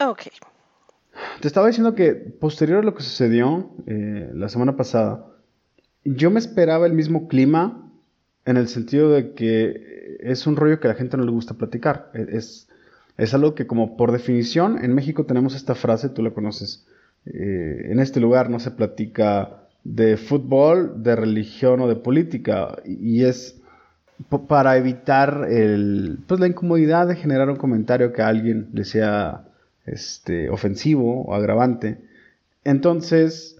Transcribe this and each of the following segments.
Ok. Te estaba diciendo que posterior a lo que sucedió eh, la semana pasada, yo me esperaba el mismo clima en el sentido de que es un rollo que a la gente no le gusta platicar. E, es, es algo que como por definición en México tenemos esta frase, tú la conoces. Eh, en este lugar no se platica de fútbol, de religión o de política. Y, es para evitar el, pues, la incomodidad de generar un comentario que alguien le sea este, ofensivo o agravante. Entonces,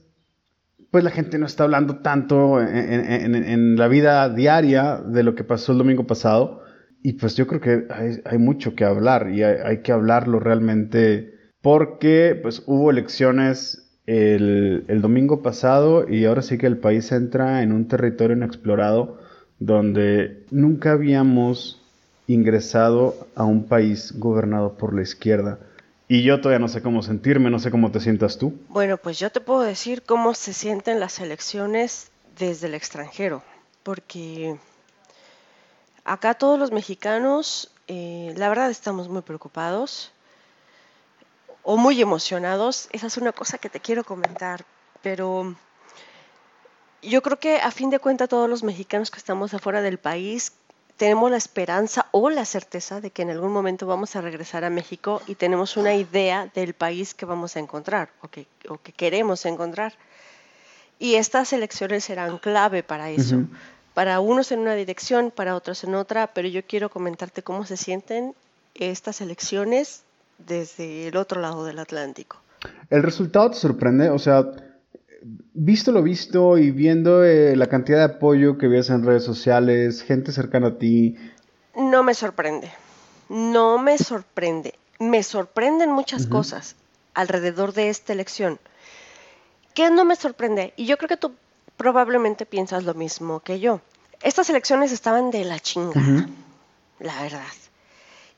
pues la gente no está hablando tanto en, la vida diaria de lo que pasó el domingo pasado. Y pues yo creo que hay, mucho que hablar y hay, que hablarlo realmente porque pues hubo elecciones el, domingo pasado y ahora sí que el país entra en un territorio inexplorado donde nunca habíamos ingresado a un país gobernado por la izquierda. Y yo todavía no sé cómo sentirme, no sé cómo te sientas tú. Bueno, pues yo te puedo decir cómo se sienten las elecciones desde el extranjero, porque acá todos los mexicanos, eh, la verdad estamos muy preocupados o muy emocionados. Esa es una cosa que te quiero comentar, pero yo creo que a fin de cuentas todos los mexicanos que estamos afuera del país tenemos la esperanza o la certeza de que en algún momento vamos a regresar a México y tenemos una idea del país que vamos a encontrar o que, o que queremos encontrar. Y estas elecciones serán clave para eso. Para unos en una dirección, para otros en otra, pero yo quiero comentarte cómo se sienten estas elecciones desde el otro lado del Atlántico. ¿El resultado te sorprende? O sea, visto lo visto y viendo eh, la cantidad de apoyo que ves en redes sociales, gente cercana a ti. No me sorprende. No me sorprende. Me sorprenden muchas cosas alrededor de esta elección. ¿Qué no me sorprende? Y yo creo que tú probablemente piensas lo mismo que yo. Estas elecciones estaban de la chinga, la verdad.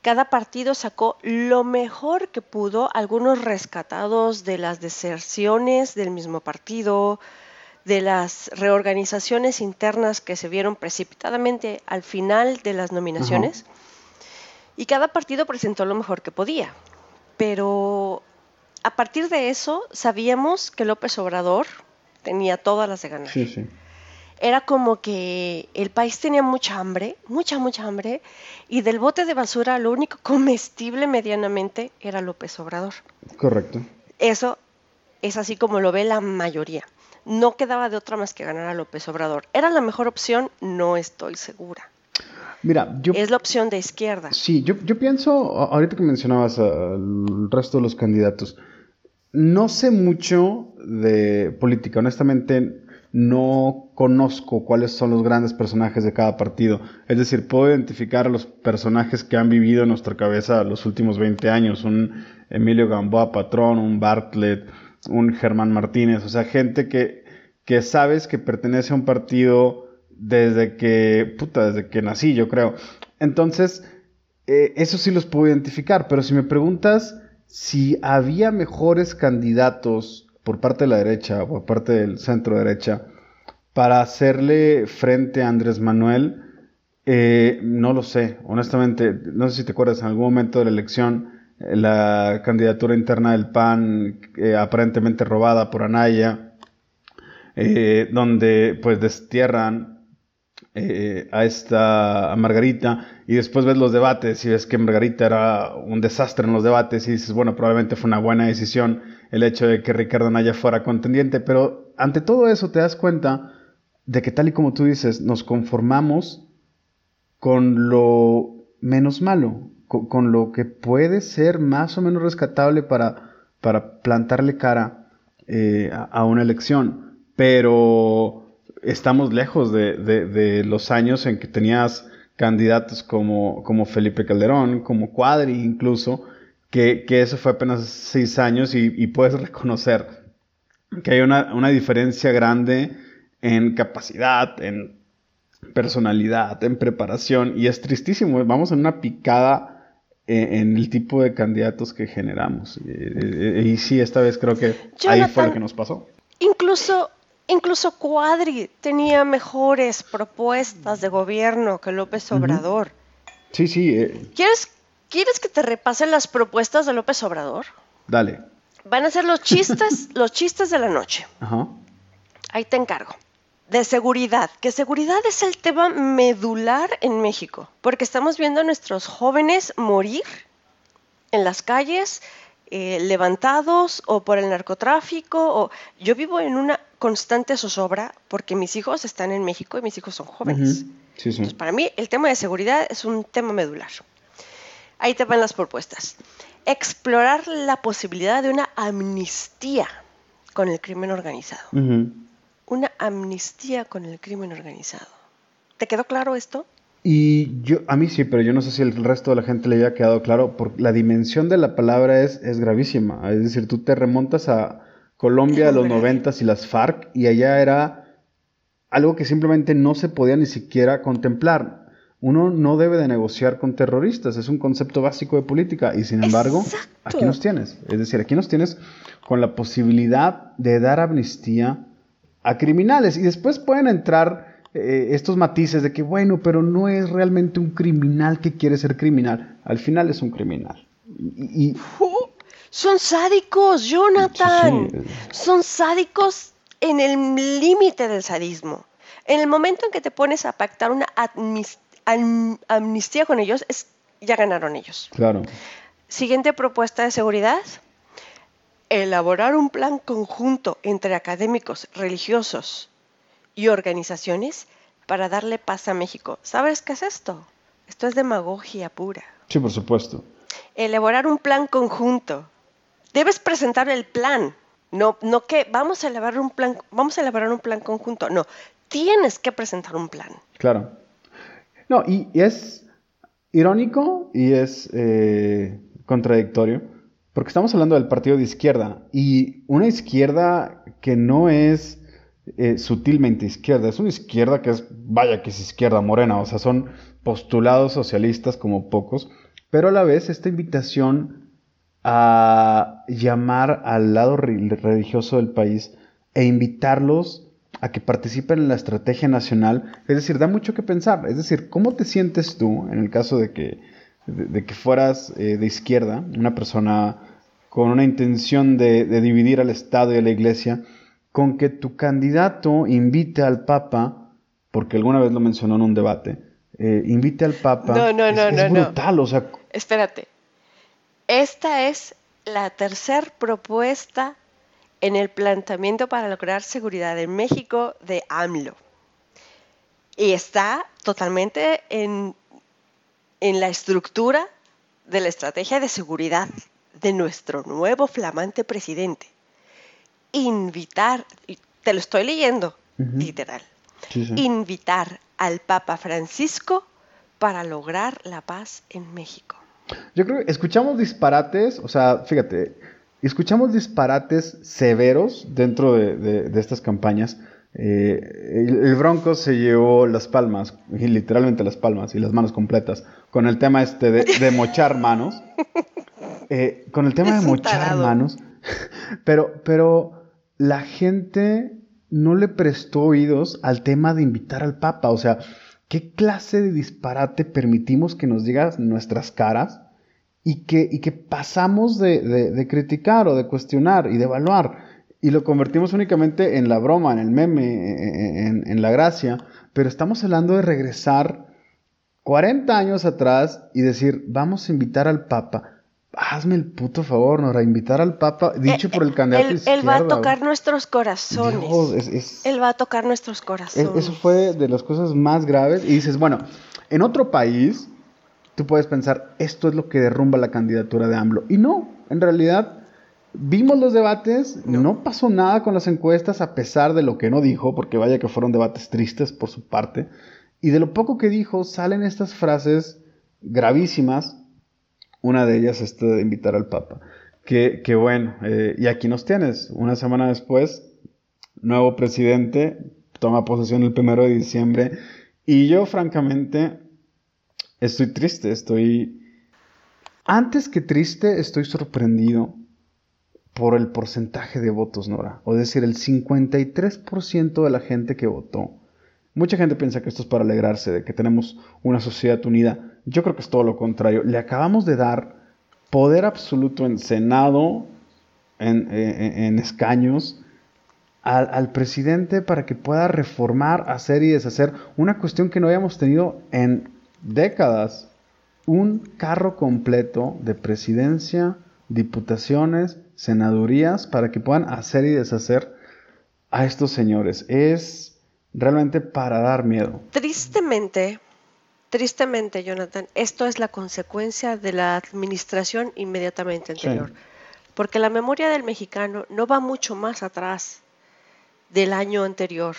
Cada partido sacó lo mejor que pudo, algunos rescatados de las deserciones del mismo partido, de las reorganizaciones internas que se vieron precipitadamente al final de las nominaciones. Y cada partido presentó lo mejor que podía. Pero a partir de eso sabíamos que López Obrador tenía todas las de ganar. Sí, sí era como que el país tenía mucha hambre, mucha, mucha hambre, y del bote de basura lo único comestible medianamente era López Obrador. Correcto. Eso es así como lo ve la mayoría. No quedaba de otra más que ganar a López Obrador. ¿Era la mejor opción? No estoy segura. Mira, yo... Es la opción de izquierda. Sí, yo, yo pienso, ahorita que mencionabas al resto de los candidatos, no sé mucho de política, honestamente no conozco cuáles son los grandes personajes de cada partido. Es decir, puedo identificar a los personajes que han vivido en nuestra cabeza los últimos 20 años, un Emilio Gamboa Patrón, un Bartlett, un Germán Martínez, o sea, gente que, que sabes que pertenece a un partido desde que, puta, desde que nací, yo creo. Entonces, eh, eso sí los puedo identificar, pero si me preguntas si había mejores candidatos por parte de la derecha o por parte del centro derecha para hacerle frente a Andrés Manuel, eh, no lo sé, honestamente, no sé si te acuerdas, en algún momento de la elección, eh, la candidatura interna del PAN, eh, aparentemente robada por Anaya, donde pues destierran a esta a Margarita y después ves los debates y ves que Margarita era un desastre en los debates y dices, bueno, probablemente fue una buena decisión el hecho de que Ricardo Naya fuera contendiente, pero ante todo eso te das cuenta de que tal y como tú dices, nos conformamos con lo menos malo, con, lo que puede ser más o menos rescatable para, para plantarle cara eh, a, una elección, pero estamos lejos de, de, los años en que tenías candidatos como, como Felipe Calderón, como Cuadri incluso, que, eso fue apenas seis años y, puedes reconocer que hay una, diferencia grande en capacidad, en personalidad, en preparación y es tristísimo. Vamos en una picada eh, en, el tipo de candidatos que generamos. Y, sí, esta vez creo que ahí fue lo que nos pasó. Incluso Incluso Cuadri tenía mejores propuestas de gobierno que López Obrador. Sí, sí. Eh. ¿Quieres ¿Quieres que te repasen las propuestas de López Obrador? Dale. Van a ser los chistes, los chistes de la noche. Ajá. Ahí te encargo. De seguridad, que seguridad es el tema medular en México, porque estamos viendo a nuestros jóvenes morir en las calles, eh, levantados o por el narcotráfico. O... Yo vivo en una constante zozobra porque mis hijos están en México y mis hijos son jóvenes. Sí, sí. Entonces, para mí el tema de seguridad es un tema medular. Ahí te van las propuestas. Explorar la posibilidad de una amnistía con el crimen organizado. Una amnistía con el crimen organizado. ¿Te quedó claro esto? Y yo, a mí sí, pero yo no sé si el resto de la gente le haya quedado claro, porque la dimensión de la palabra es, es gravísima. Es decir, tú te remontas a Colombia de los noventas y las FARC, y allá era algo que simplemente no se podía ni siquiera contemplar. Uno no debe de negociar con terroristas, es un concepto básico de política, y sin embargo, Exacto. aquí nos tienes. Es decir, aquí nos tienes con la posibilidad de dar amnistía a criminales, y después pueden entrar eh, estos matices de que, bueno, pero no es realmente un criminal que quiere ser criminal. Al final es un criminal. Y, y-. Son sádicos, Jonathan. Sí, sí. Son sádicos en el límite del sadismo. En el momento en que te pones a pactar una admis- am- amnistía con ellos, es, ya ganaron ellos. claro. Siguiente propuesta de seguridad. Elaborar un plan conjunto entre académicos, religiosos y organizaciones para darle paz a México. ¿Sabes qué es esto? Esto es demagogia pura. Sí, por supuesto. Elaborar un plan conjunto. Debes presentar el plan. No, no que vamos a elaborar un plan, vamos a elaborar un plan conjunto. No, tienes que presentar un plan. Claro. No, y, es irónico y es eh, contradictorio, porque estamos hablando del partido de izquierda, y una izquierda que no es eh, sutilmente izquierda, es una izquierda que es, vaya que es izquierda morena, o sea, son postulados socialistas como pocos, pero a la vez esta invitación a llamar al lado re- religioso del país e invitarlos a que participen en la estrategia nacional, es decir, da mucho que pensar. Es decir, ¿cómo te sientes tú en el caso de que, de, de que fueras eh, de izquierda, una persona con una intención de, de dividir al Estado y a la Iglesia, con que tu candidato invite al Papa, porque alguna vez lo mencionó en un debate, eh, invite al Papa? No, no, es, no, es no, no. brutal, o sea, Espérate. Esta es la tercer propuesta en el planteamiento para lograr seguridad en México de AMLO. Y está totalmente en, en la estructura de la estrategia de seguridad de nuestro nuevo flamante presidente. Invitar, te lo estoy leyendo, literal, sí, sí. invitar al Papa Francisco para lograr la paz en México. Yo creo que escuchamos disparates, o sea, fíjate, escuchamos disparates severos dentro de, de- de estas campañas. Eh, el, el Bronco se llevó las palmas, y literalmente las palmas y las manos completas, con el tema este de, de mochar manos. Eh, con el tema de mochar tarado. manos. Pero, pero la gente no le prestó oídos al tema de invitar al Papa. O sea, ¿qué clase de disparate permitimos que nos diga nuestras caras y que, y que pasamos de, de- de criticar o de cuestionar y de evaluar? Y lo convertimos únicamente en la broma, en el meme, en, en la gracia. Pero estamos hablando de regresar 40 años atrás y decir, vamos a invitar al Papa. Hazme el puto favor, Nora, invitar al Papa, dicho Eh, por el candidato él, él va a tocar nuestros corazones. Dios, es- es- Él va a tocar nuestros es- corazones. eso fue de las cosas más graves. Y dices, bueno, en otro país, tú puedes pensar, esto es lo que derrumba la candidatura de AMLO. Y no, en realidad, vimos los debates, no. pasó nada con las encuestas, a pesar de lo que no dijo, porque vaya que fueron debates tristes por su parte. Y de lo poco que dijo, salen estas frases gravísimas. Una de ellas, esta de invitar al Papa. Que, que bueno, eh, y aquí nos tienes. Una semana después, nuevo presidente, toma posesión el primero de diciembre. Y yo, francamente, estoy triste, estoy... Antes que triste, estoy sorprendido por el porcentaje de votos, Nora. O decir, el 53% de la gente que votó. Mucha gente piensa que esto es para alegrarse de que tenemos una sociedad unida. Yo creo que es todo lo contrario. Le acabamos de dar poder absoluto en Senado en, escaños al, presidente para que pueda reformar, hacer y deshacer una cuestión que no habíamos tenido en décadas. Un carro completo de presidencia, diputaciones, senadurías para que puedan hacer y deshacer a estos señores. Es realmente para dar miedo. Tristemente, tristemente, Jonathan, esto es la consecuencia de la administración inmediatamente anterior. Porque la memoria del mexicano no va mucho más atrás del año anterior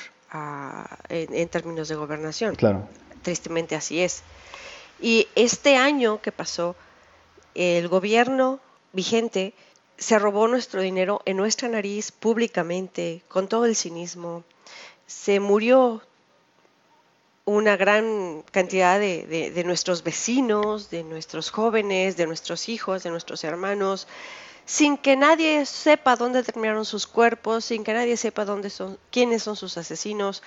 en, términos de gobernación. Claro. Tristemente así es. Y este año que pasó, el gobierno vigente se robó nuestro dinero en nuestra nariz públicamente, con todo el cinismo. Se murió una gran cantidad de, nuestros vecinos, de nuestros jóvenes, de nuestros hijos, de nuestros hermanos, sin que nadie sepa dónde terminaron sus cuerpos, sin que nadie sepa dónde son, quiénes son sus asesinos.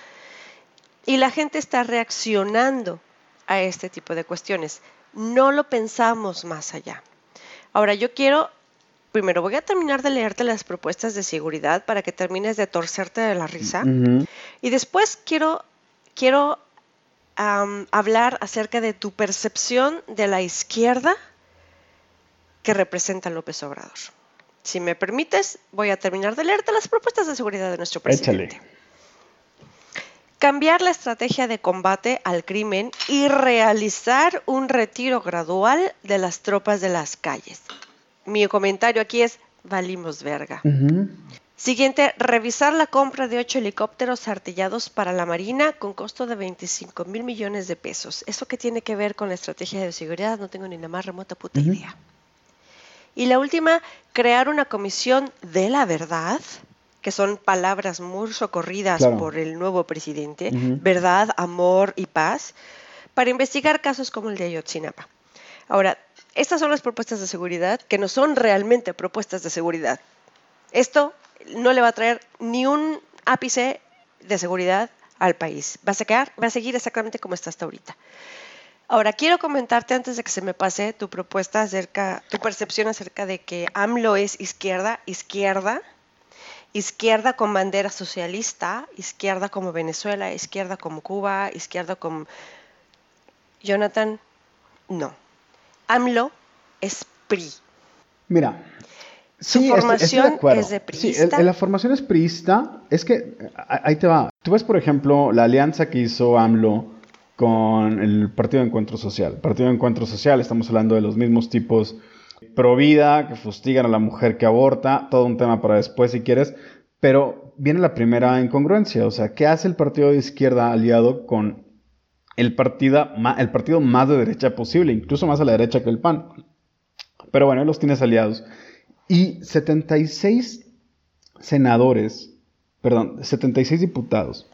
Y la gente está reaccionando a este tipo de cuestiones. No lo pensamos más allá. Ahora, yo quiero, primero voy a terminar de leerte las propuestas de seguridad para que termines de torcerte de la risa. Y después quiero, quiero hablar acerca de tu percepción de la izquierda que representa López Obrador. Si me permites, voy a terminar de leerte las propuestas de seguridad de nuestro presidente. Cambiar la estrategia de combate al crimen y realizar un retiro gradual de las tropas de las calles. Mi comentario aquí es, valimos verga. Siguiente, revisar la compra de ocho helicópteros artillados para la Marina con costo de 25 mil millones de pesos. ¿Eso qué tiene que ver con la estrategia de seguridad? No tengo ni la más remota puta idea. Y la última, crear una comisión de la verdad, que son palabras muy socorridas por el nuevo presidente, verdad, amor y paz, para investigar casos como el de Ayotzinapa. Ahora, estas son las propuestas de seguridad que no son realmente propuestas de seguridad. Esto no le va a traer ni un ápice de seguridad al país. Va a, quedar, va a seguir exactamente como está hasta ahorita. Ahora, quiero comentarte antes de que se me pase tu propuesta acerca, tu percepción acerca de que AMLO es izquierda, izquierda, izquierda con bandera socialista, izquierda como Venezuela, izquierda como Cuba, izquierda como... Jonathan, no. AMLO es PRI. Mira, su formación es de priista. Sí, la formación es priista. Es que ahí te va. Tú ves, por ejemplo, la alianza que hizo AMLO con el Partido de Encuentro Social. Partido de Encuentro Social, estamos hablando de los mismos tipos pro vida, que fustigan a la mujer que aborta, todo un tema para después si quieres, pero viene la primera incongruencia, o sea, ¿qué hace el partido de izquierda aliado con el, el partido más de derecha posible, incluso más a la derecha que el PAN? Pero bueno, los tienes aliados. Y 76 senadores, perdón, 76 diputados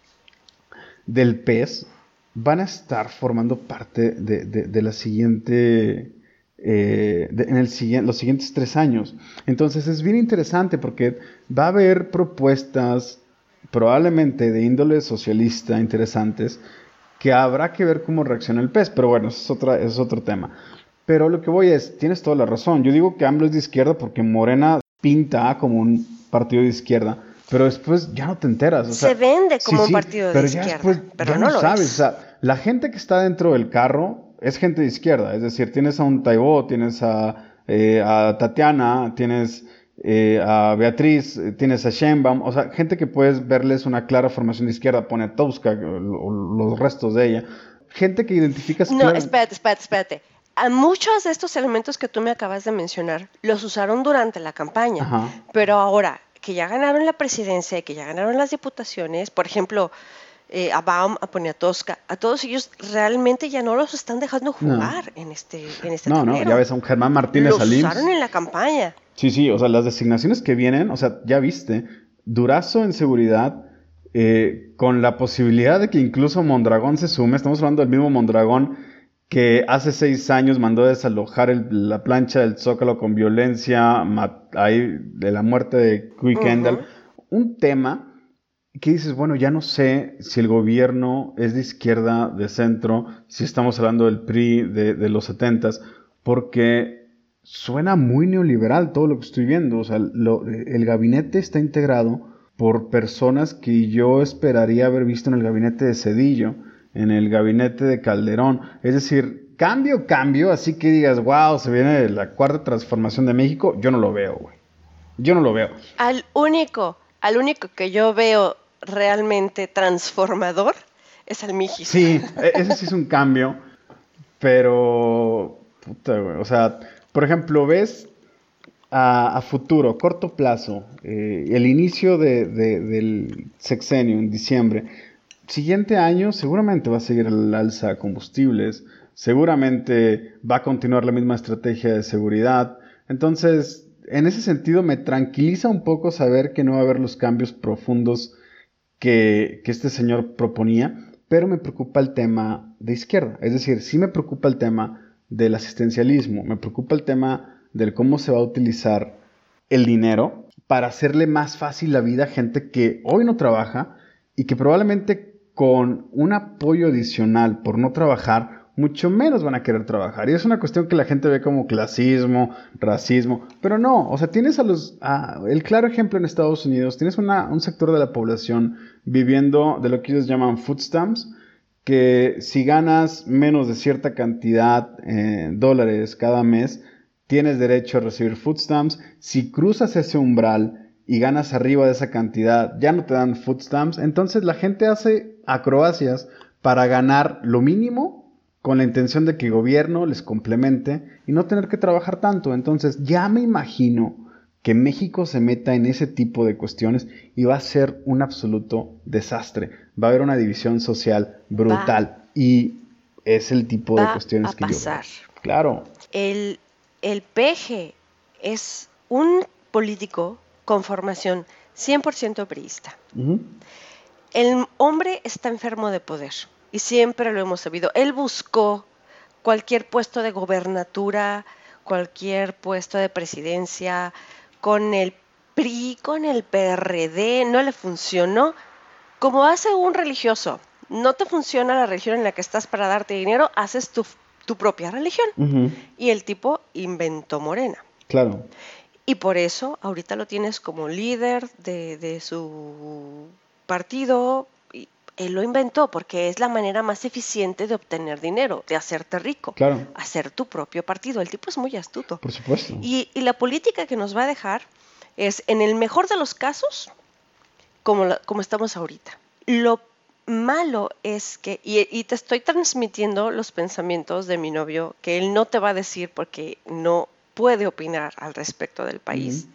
del PES van a estar formando parte de, la siguiente, eh, en el, los siguientes tres años. Entonces es bien interesante porque va a haber propuestas probablemente de índole socialista interesantes que habrá que ver cómo reacciona el pez, pero bueno, es, otra, es otro tema. Pero lo que voy es, tienes toda la razón, yo digo que AMLO es de izquierda porque Morena pinta como un partido de izquierda, pero después ya no te enteras. se vende como un partido de izquierda, pero ya no, lo sabes. O sea, la gente que está dentro del carro es gente de izquierda. Es decir, tienes a un Taibo, tienes a, eh, Tatiana, tienes eh, a Beatriz, tienes a Sheinbaum. O sea, gente que puedes verles una clara formación de izquierda. Pone a Tauska, los restos de ella. Gente que identificas... No, espérate, espérate, espérate. A muchos de estos elementos que tú me acabas de mencionar los usaron durante la campaña, pero ahora que ya ganaron la presidencia y que ya ganaron las diputaciones, por ejemplo, eh, a Baum, a Poniatowska, a todos ellos realmente ya no los están dejando jugar en este en este No, no, ya ves a un Germán Martínez Los usaron en la campaña. Sí, sí, o sea, las designaciones que vienen, o sea, ya viste, Durazo en seguridad, eh, con la posibilidad de que incluso Mondragón se sume, estamos hablando del mismo Mondragón que hace seis años mandó desalojar la plancha del Zócalo con violencia, ahí de la muerte de Quick Kendall. Un tema que dices, bueno, ya no sé si el gobierno es de izquierda, de centro, si estamos hablando del PRI de, los setentas, porque suena muy neoliberal todo lo que estoy viendo. O sea, el gabinete está integrado por personas que yo esperaría haber visto en el gabinete de Cedillo, en el gabinete de Calderón. Es decir, cambio, cambio, así que digas, wow, se viene la cuarta transformación de México, yo no lo veo, güey. Yo no lo veo. Al único, al único que yo veo realmente transformador es al Mijis. Sí, e-, ese sí es un cambio, pero, puta, güey, o sea, por ejemplo, ves a, futuro, corto plazo, eh, el inicio del sexenio en diciembre, siguiente año seguramente va a seguir el alza de combustibles, seguramente va a continuar la misma estrategia de seguridad. Entonces, en ese sentido me tranquiliza un poco saber que no va a haber los cambios profundos que, este señor proponía, pero me preocupa el tema de izquierda. Es decir, sí me preocupa el tema del asistencialismo, me preocupa el tema del cómo se va a utilizar el dinero para hacerle más fácil la vida a gente que hoy no trabaja y que probablemente con un apoyo adicional por no trabajar, mucho menos van a querer trabajar. Y es una cuestión que la gente ve como clasismo, racismo, pero no, o sea, tienes a los, el claro ejemplo en Estados Unidos, tienes un sector de la población viviendo de lo que ellos llaman food stamps, que si ganas menos de cierta cantidad de dólares cada mes, tienes derecho a recibir food stamps. Si cruzas ese umbral y ganas arriba de esa cantidad, ya no te dan food stamps. Entonces la gente hace acrobacias para ganar lo mínimo con la intención de que el gobierno les complemente y no tener que trabajar tanto. Entonces ya me imagino que México se meta en ese tipo de cuestiones y va a ser un absoluto desastre. Va a haber una división social brutal y es el tipo de cuestiones que pasar. yo Claro. El, el peje es un político con formación 100% priista. El hombre está enfermo de poder y siempre lo hemos sabido. Él buscó cualquier puesto de gobernatura, cualquier puesto de presidencia, con el PRI, con el PRD, no le funcionó. Como hace un religioso, no te funciona la religión en la que estás para darte dinero, haces tu, propia religión. Y el tipo inventó Morena. Claro. Y por eso ahorita lo tienes como líder de, de su partido. Él lo inventó porque es la manera más eficiente de obtener dinero, de hacerte rico. Claro. Hacer tu propio partido. El tipo es muy astuto. Por supuesto. Y, y la política que nos va a dejar es, en el mejor de los casos, como, como estamos ahorita. Lo malo es que, y, te estoy transmitiendo los pensamientos de mi novio, que él no te va a decir porque no puede opinar al respecto del país.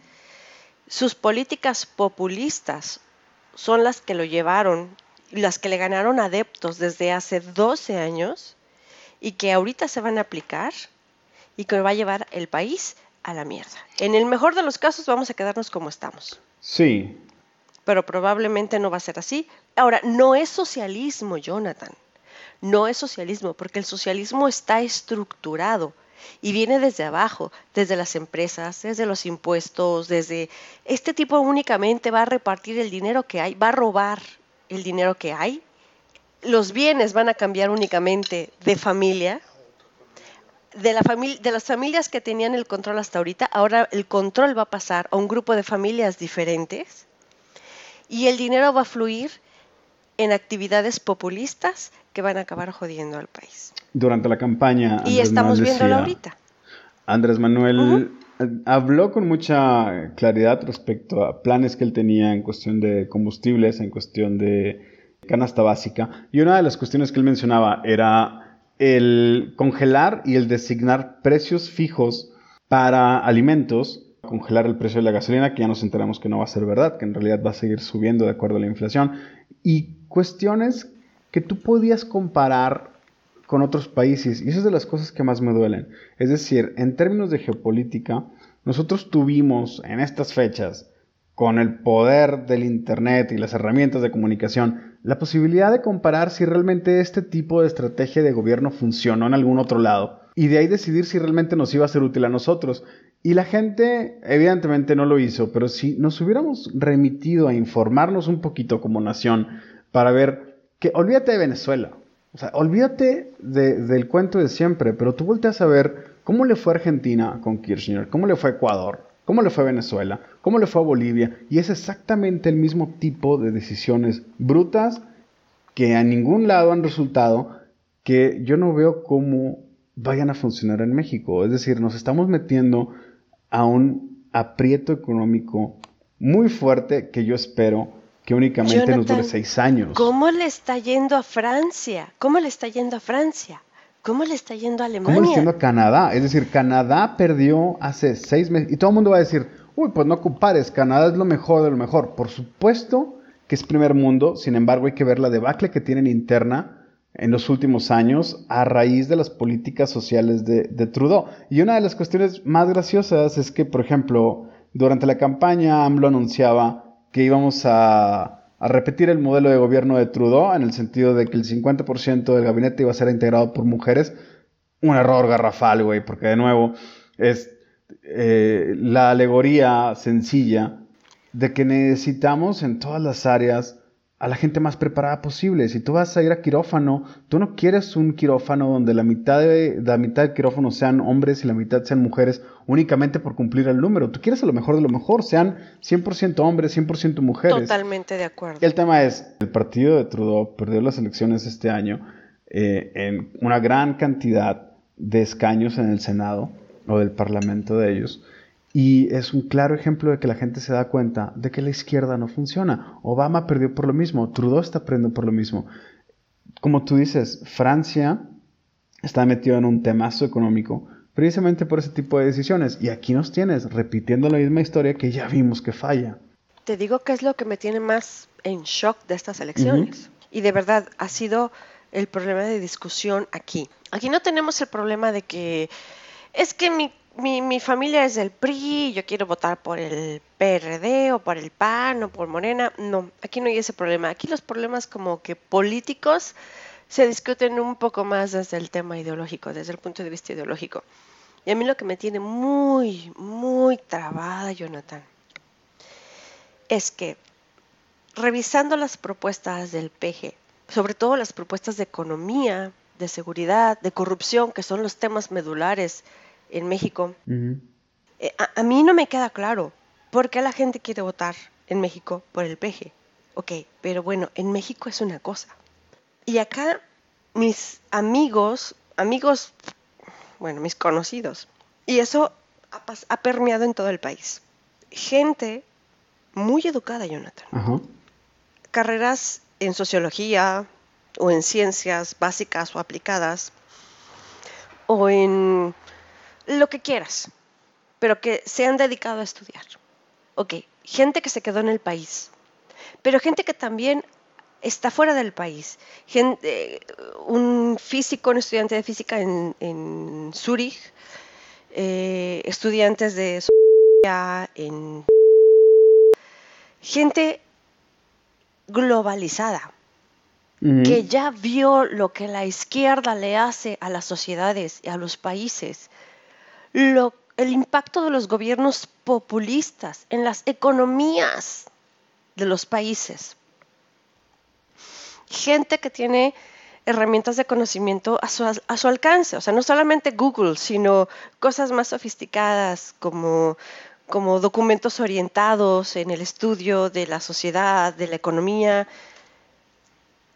Sus políticas populistas son las que lo llevaron, las que le ganaron adeptos desde hace 12 años y que ahorita se van a aplicar y que va a llevar el país a la mierda. En el mejor de los casos vamos a quedarnos como estamos. Sí. Pero probablemente no va a ser así. Ahora, no es socialismo, Jonathan. No es socialismo, porque el socialismo está estructurado y viene desde abajo, desde las empresas, desde los impuestos, desde... Este tipo únicamente va a repartir el dinero que hay, va a robar el dinero que hay. Los bienes van a cambiar únicamente de familia, de, la de las familias que tenían el control hasta ahorita, ahora el control va a pasar a un grupo de familias diferentes y el dinero va a fluir en actividades populistas que van a acabar jodiendo al país. Durante la campaña. y estamos viéndolo ahorita. Andrés Manuel habló con mucha claridad respecto a planes que él tenía en cuestión de combustibles, en cuestión de canasta básica. Y una de las cuestiones que él mencionaba era el congelar y el designar precios fijos para alimentos, congelar el precio de la gasolina, que ya nos enteramos que no va a ser verdad, que en realidad va a seguir subiendo de acuerdo a la inflación, y cuestiones que tú podías comparar con otros países, y eso es de las cosas que más me duelen. Es decir, en términos de geopolítica, nosotros tuvimos en estas fechas, con el poder del Internet y las herramientas de comunicación, la posibilidad de comparar si realmente este tipo de estrategia de gobierno funcionó en algún otro lado y de ahí decidir si realmente nos iba a ser útil a nosotros. Y la gente evidentemente no lo hizo, pero si nos hubiéramos remitido a informarnos un poquito como nación para ver que olvídate de Venezuela, o sea, olvídate del cuento de siempre, pero tú volteas a ver ¿Cómo le fue a Argentina con Kirchner? ¿Cómo le fue Ecuador? ¿Cómo le fue a Venezuela? ¿Cómo le fue a Bolivia? Y es exactamente el mismo tipo de decisiones brutas que a ningún lado han resultado que yo no veo cómo vayan a funcionar en México. Es decir, nos estamos metiendo a un aprieto económico muy fuerte que yo espero que únicamente nos dure seis años. ¿Cómo le está yendo a Francia? ¿Cómo le está yendo a Francia? ¿Cómo le está yendo a Alemania? ¿Cómo le está yendo a Canadá? Es decir, Canadá perdió hace seis meses y todo el mundo va a decir, uy, pues no compares, Canadá es lo mejor de lo mejor. Por supuesto que es primer mundo, sin embargo hay que ver la debacle que tienen interna en los últimos años a raíz de las políticas sociales de, de, Trudeau. Y una de las cuestiones más graciosas es que, por ejemplo, durante la campaña AMLO anunciaba que íbamos a, a repetir el modelo de gobierno de Trudeau en el sentido de que el 50% del gabinete iba a ser integrado por mujeres. Un error garrafal, güey, porque de nuevo es eh, la alegoría sencilla de que necesitamos en todas las áreas a la gente más preparada posible. Si tú vas a ir a quirófano, tú no quieres un quirófano donde la mitad de la mitad del quirófano sean hombres y la mitad sean mujeres únicamente por cumplir el número. Tú quieres a lo mejor de lo mejor, sean 100% hombres, 100% mujeres. Totalmente de acuerdo. el tema es, el partido de Trudeau perdió las elecciones este año eh, en una gran cantidad de escaños en el Senado o del Parlamento de ellos. Y es un claro ejemplo de que la gente se da cuenta de que la izquierda no funciona. Obama perdió por lo mismo, Trudeau está perdiendo por lo mismo. Como tú dices, Francia está metido en un temazo económico precisamente por ese tipo de decisiones. Y aquí nos tienes repitiendo la misma historia que ya vimos que falla. Te digo que es lo que me tiene más en shock de estas elecciones. Y de verdad ha sido el problema de discusión aquí. Aquí no tenemos el problema de que es que mi mi, mi, familia es del PRI, yo quiero votar por el PRD o por el PAN o por Morena. No, aquí no hay ese problema. Aquí los problemas como que políticos se discuten un poco más desde el tema ideológico, desde el punto de vista ideológico. Y a mí lo que me tiene muy, muy trabada, Jonathan, es que revisando las propuestas del PG, sobre todo las propuestas de economía, de seguridad, de corrupción, que son los temas medulares en México. Eh, a, mí no me queda claro por qué la gente quiere votar en México por el PG. Ok, pero bueno, en México es una cosa. Y acá mis amigos, amigos, bueno, mis conocidos, y eso ha, ha permeado en todo el país. Gente muy educada, Jonathan. Carreras en sociología o en ciencias básicas o aplicadas o en lo que quieras, pero que se han dedicado a estudiar. Ok, gente que se quedó en el país, pero gente que también está fuera del país. Gente, un físico, un estudiante de física en, en Zurich, eh, estudiantes de en gente globalizada que ya vio lo que la izquierda le hace a las sociedades y a los países el impacto de los gobiernos populistas en las economías de los países. Gente que tiene herramientas de conocimiento a su, a su, alcance, o sea, no solamente Google, sino cosas más sofisticadas como, como documentos orientados en el estudio de la sociedad, de la economía.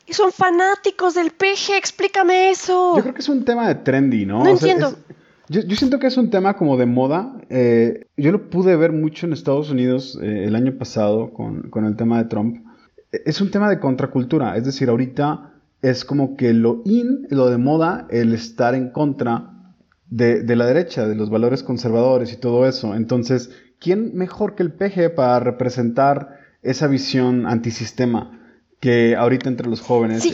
Y son fanáticos del peje, explícame eso. Yo creo que es un tema de trendy, ¿no? No entiendo. Yo, siento que es un tema como de moda. Eh, yo lo pude ver mucho en Estados Unidos eh, el año pasado con, el tema de Trump. Es un tema de contracultura, es decir, ahorita es como que lo in, lo de moda, el estar en contra de, de la derecha, de los valores conservadores y todo eso. Entonces, ¿quién mejor que el PG para representar esa visión antisistema? que ahorita entre los jóvenes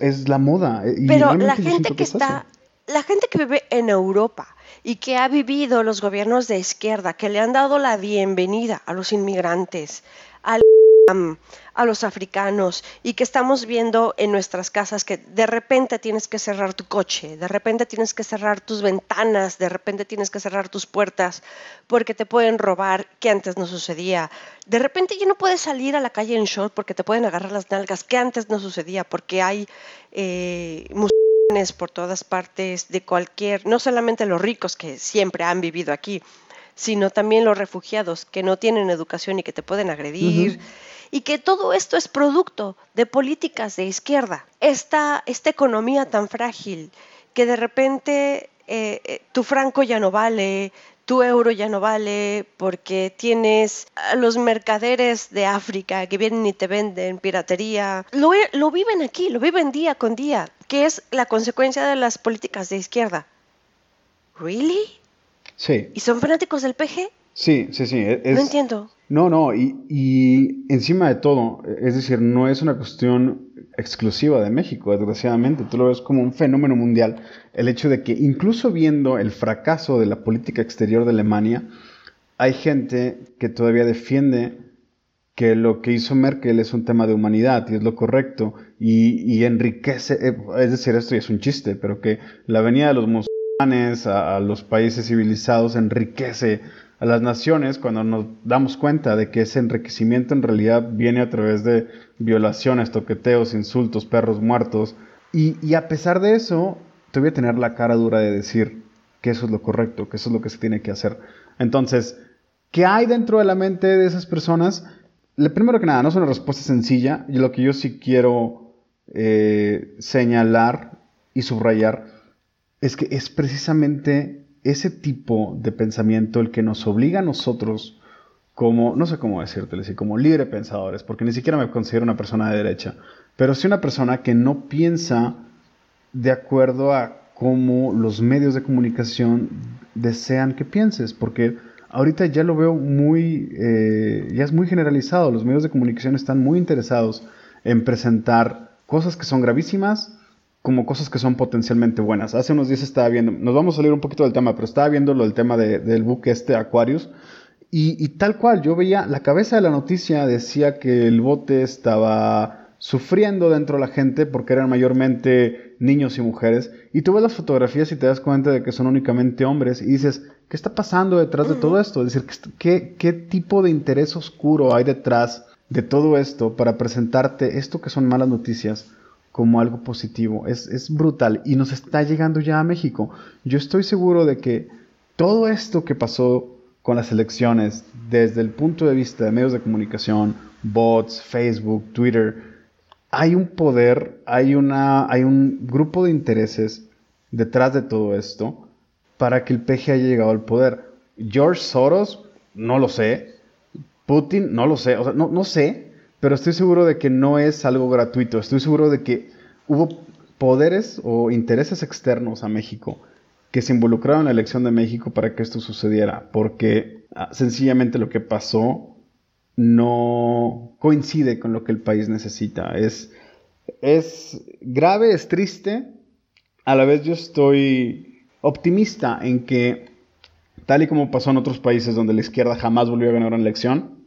es, la moda. Pero la gente que está, la gente que vive en Europa, y que ha vivido los gobiernos de izquierda, que le han dado la bienvenida a los inmigrantes, a los africanos y que estamos viendo en nuestras casas que de repente tienes que cerrar tu coche, de repente tienes que cerrar tus ventanas, de repente tienes que cerrar tus puertas porque te pueden robar, que antes no sucedía. De repente ya no puedes salir a la calle en short porque te pueden agarrar las nalgas, que antes no sucedía porque hay eh, por todas partes de cualquier, no solamente los ricos que siempre han vivido aquí, sino también los refugiados que no tienen educación y que te pueden agredir. Y que todo esto es producto de políticas de izquierda. Esta, esta economía tan frágil que de repente eh, eh, tu franco ya no vale, tu euro ya no vale porque tienes a los mercaderes de África que vienen y te venden piratería. Lo, lo viven aquí, lo viven día con día, que es la consecuencia de las políticas de izquierda. ¿Really? Sí. ¿Y son fanáticos del PG? Sí, sí, sí. E-, no entiendo. No, no, y, y, encima de todo, es decir, no es una cuestión exclusiva de México, desgraciadamente, tú lo ves como un fenómeno mundial, el hecho de que incluso viendo el fracaso de la política exterior de Alemania, hay gente que todavía defiende que lo que hizo Merkel es un tema de humanidad y es lo correcto y, enriquece, eh, es decir, esto ya es un chiste, pero que la venida de los musulmanes a los países civilizados enriquece a las naciones cuando nos damos cuenta de que ese enriquecimiento en realidad viene a través de violaciones, toqueteos, insultos, perros muertos. Y, a pesar de eso, te voy a tener la cara dura de decir que eso es lo correcto, que eso es lo que se tiene que hacer. Entonces, ¿qué hay dentro de la mente de esas personas? Le, primero que nada, no es una respuesta sencilla. Y lo que yo sí quiero eh, señalar y subrayar es que es precisamente ese tipo de pensamiento el que nos obliga a nosotros como, no sé cómo decirte, como libre pensadores, porque ni siquiera me considero una persona de derecha, pero sí una persona que no piensa de acuerdo a cómo los medios de comunicación desean que pienses, porque ahorita ya lo veo muy, eh, ya es muy generalizado, los medios de comunicación están muy interesados en presentar cosas que son gravísimas, como cosas que son potencialmente buenas. Hace unos días estaba viendo, nos vamos a salir un poquito del tema, pero estaba viendo lo del tema del buque este Aquarius. Y, tal cual, yo veía, la cabeza de la noticia decía que el bote estaba sufriendo dentro de la gente porque eran mayormente niños y mujeres. Y tú ves las fotografías y te das cuenta de que son únicamente hombres y dices, ¿qué está pasando detrás de todo esto? Es decir, ¿qué, qué tipo de interés oscuro hay detrás de todo esto para presentarte esto que son malas noticias? Como algo positivo. Es, brutal y nos está llegando ya a México. Yo estoy seguro de que todo esto que pasó con las elecciones, desde el punto de vista de medios de comunicación, bots, Facebook, Twitter, hay un poder, hay, una, hay un grupo de intereses detrás de todo esto para que el PG haya llegado al poder. George Soros, no lo sé. Putin, no lo sé. O sea, no, no sé, pero estoy seguro de que no es algo gratuito. Estoy seguro de que hubo poderes o intereses externos a México que se involucraron en la elección de México para que esto sucediera, porque ah, sencillamente lo que pasó no coincide con lo que el país necesita. Es, es grave, es triste. A la vez yo estoy optimista en que, tal y como pasó en otros países donde la izquierda jamás volvió a ganar una elección,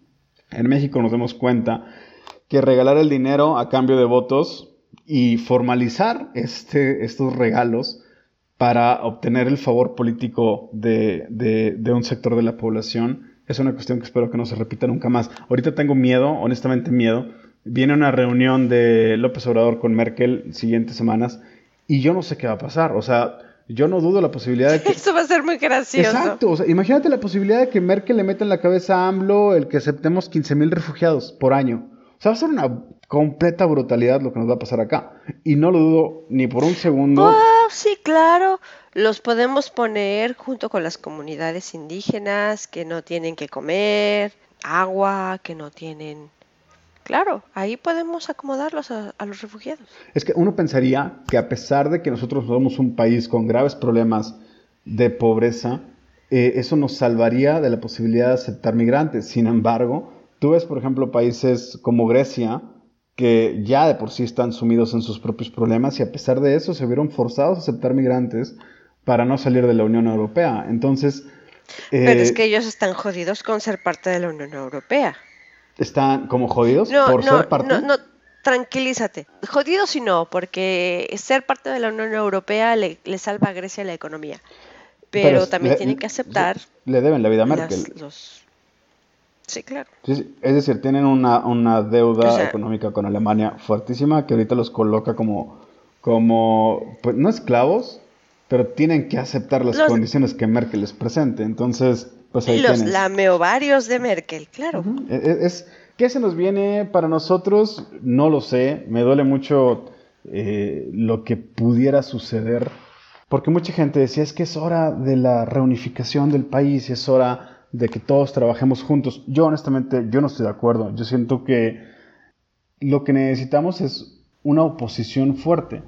en México nos demos cuenta que regalar el dinero a cambio de votos y formalizar este, estos regalos para obtener el favor político de, de, un sector de la población es una cuestión que espero que no se repita nunca más. Ahorita tengo miedo, honestamente miedo. Viene una reunión de López Obrador con Merkel siguientes semanas y yo no sé qué va a pasar. O sea, yo no dudo la posibilidad de que... Eso va a ser muy gracioso. Exacto. O sea, imagínate la posibilidad de que Merkel le meta en la cabeza a AMLO el que aceptemos 15.000 refugiados por año. Sea, va a ser una completa brutalidad lo que nos va a pasar acá. Y no lo dudo ni por un segundo. Oh, sí, claro. Los podemos poner junto con las comunidades indígenas que no tienen que comer, agua, que no tienen Claro, ahí podemos acomodarlos a, los refugiados. Es que uno pensaría que a pesar de que nosotros somos un país con graves problemas de pobreza, eh, eso nos salvaría de la posibilidad de aceptar migrantes. Sin embargo, tú ves, por ejemplo, países como Grecia, que ya de por sí están sumidos en sus propios problemas y a pesar de eso se vieron forzados a aceptar migrantes para no salir de la Unión Europea. Entonces... Pero es eh, que ellos están jodidos con ser parte de la Unión Europea están como jodidos por ser parte. No, no, tranquilízate. Jodidos y no, porque ser parte de la Unión Europea le, salva a Grecia la economía. Pero, también tienen que aceptar. Le deben la vida a Merkel. Sí, claro. es decir, tienen una, deuda económica con Alemania fuertísima que ahorita los coloca como como, pues no esclavos, pero tienen que aceptar las condiciones que Merkel les presente. Entonces, pues ahí Los lameovarios de Merkel, claro. E, e, es, ¿Qué se nos viene para nosotros? No lo sé. Me duele mucho eh, lo que pudiera suceder. Porque mucha gente decía, es que es hora de la reunificación del país, es hora de que todos trabajemos juntos. Yo honestamente, yo no estoy de acuerdo. Yo siento que lo que necesitamos es una oposición fuerte.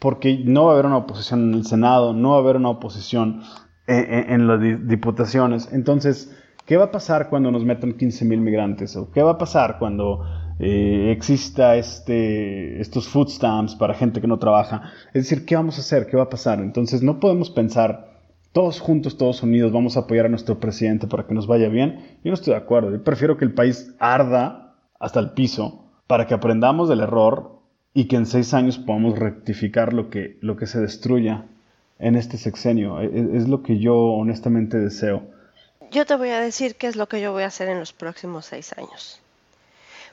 Porque no va a haber una oposición en el Senado, no va a haber una oposición en, las diputaciones. Entonces, ¿qué va a pasar cuando nos metan 15 mil migrantes? ¿O qué va a pasar cuando eh, exista este, estos food stamps para gente que no trabaja? Es decir, ¿qué vamos a hacer? ¿Qué va a pasar? Entonces, no podemos pensar todos juntos, todos unidos, vamos a apoyar a nuestro presidente para que nos vaya bien. Yo no estoy de acuerdo. Yo prefiero que el país arda hasta el piso para que aprendamos del error y que en seis años podamos rectificar lo que, lo que se destruya en este sexenio. E, e, es, lo que yo honestamente deseo. Yo te voy a decir qué es lo que yo voy a hacer en los próximos seis años.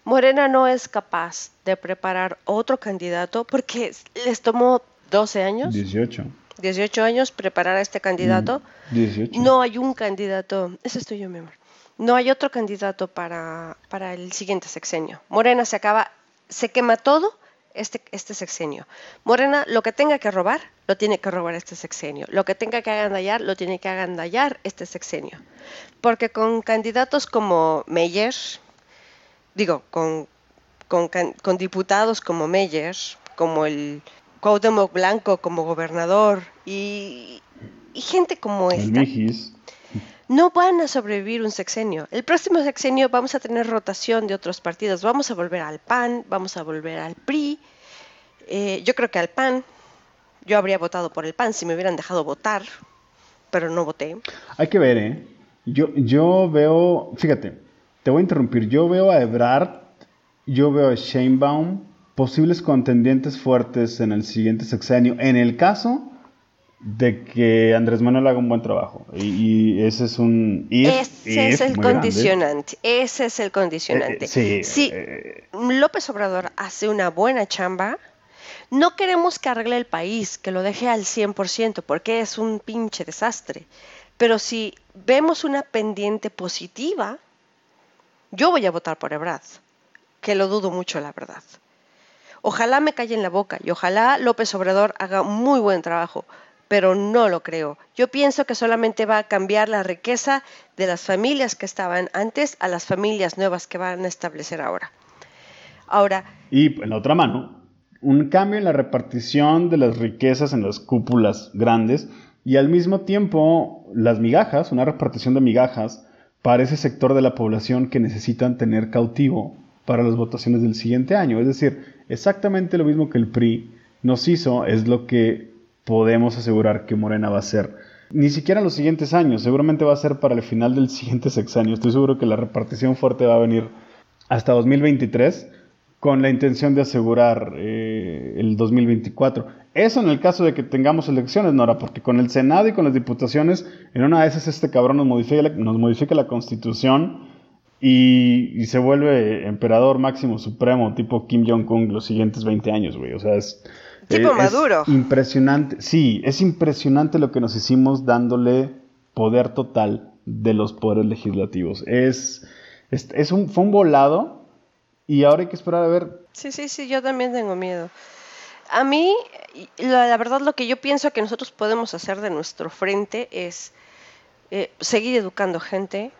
Morena no es capaz de preparar otro candidato porque les tomó 12 años. 18. 18 años preparar a este candidato. 18. Mm, no hay un candidato. Eso estoy yo, mi amor. No hay otro candidato para, para el siguiente sexenio. Morena se acaba, se quema todo este, este sexenio. Morena, lo que tenga que robar, lo tiene que robar este sexenio. Lo que tenga que agandallar, lo tiene que agandallar este sexenio. Porque con candidatos como Meyer, digo, con, con, diputados como Meyer, como el Cuauhtémoc Blanco como gobernador y, gente como esta no van a sobrevivir un sexenio. El próximo sexenio vamos a tener rotación de otros partidos. Vamos a volver al PAN, vamos a volver al PRI. Eh, yo creo que al PAN, yo habría votado por el PAN si me hubieran dejado votar, pero no voté. Hay que ver, ¿eh? Yo, yo veo, fíjate, te voy a interrumpir. Yo veo a Ebrard, yo veo a Sheinbaum, posibles contendientes fuertes en el siguiente sexenio. En el caso de que Andrés Manuel haga un buen trabajo. Y, ese es un... ese es el condicionante. Ese es el condicionante. Eh, si eh, López Obrador hace una buena chamba, no queremos que arregle el país, que lo deje al 100%, porque es un pinche desastre. Pero si vemos una pendiente positiva, yo voy a votar por Ebrard, que lo dudo mucho, la verdad. Ojalá me calle en la boca y ojalá López Obrador haga muy buen trabajo, pero no lo creo. Yo pienso que solamente va a cambiar la riqueza de las familias que estaban antes a las familias nuevas que van a establecer ahora. Ahora. Y en la otra mano, un cambio en la repartición de las riquezas en las cúpulas grandes y al mismo tiempo las migajas, una repartición de migajas para ese sector de la población que necesitan tener cautivo para las votaciones del siguiente año. Es decir, exactamente lo mismo que el PRI nos hizo es lo que podemos asegurar que Morena va a ser. Ni siquiera en los siguientes años, seguramente va a ser para el final del siguiente sexenio. Estoy seguro que la repartición fuerte va a venir hasta 2023 con la intención de asegurar eh, el 2024. Eso en el caso de que tengamos elecciones, Nora, porque con el Senado y con las diputaciones, en una de esas este cabrón nos modifica nos modifica la constitución y, y, se vuelve emperador máximo supremo, tipo Kim Jong-un, los siguientes 20 años, güey. O sea, es, Tipo Maduro. impresionante, sí, es impresionante lo que nos hicimos dándole poder total de los poderes legislativos. Es, es, un, fue un volado y ahora hay que esperar a ver. Sí, sí, sí, yo también tengo miedo. A mí, la, verdad, lo que yo pienso que nosotros podemos hacer de nuestro frente es eh, seguir educando gente.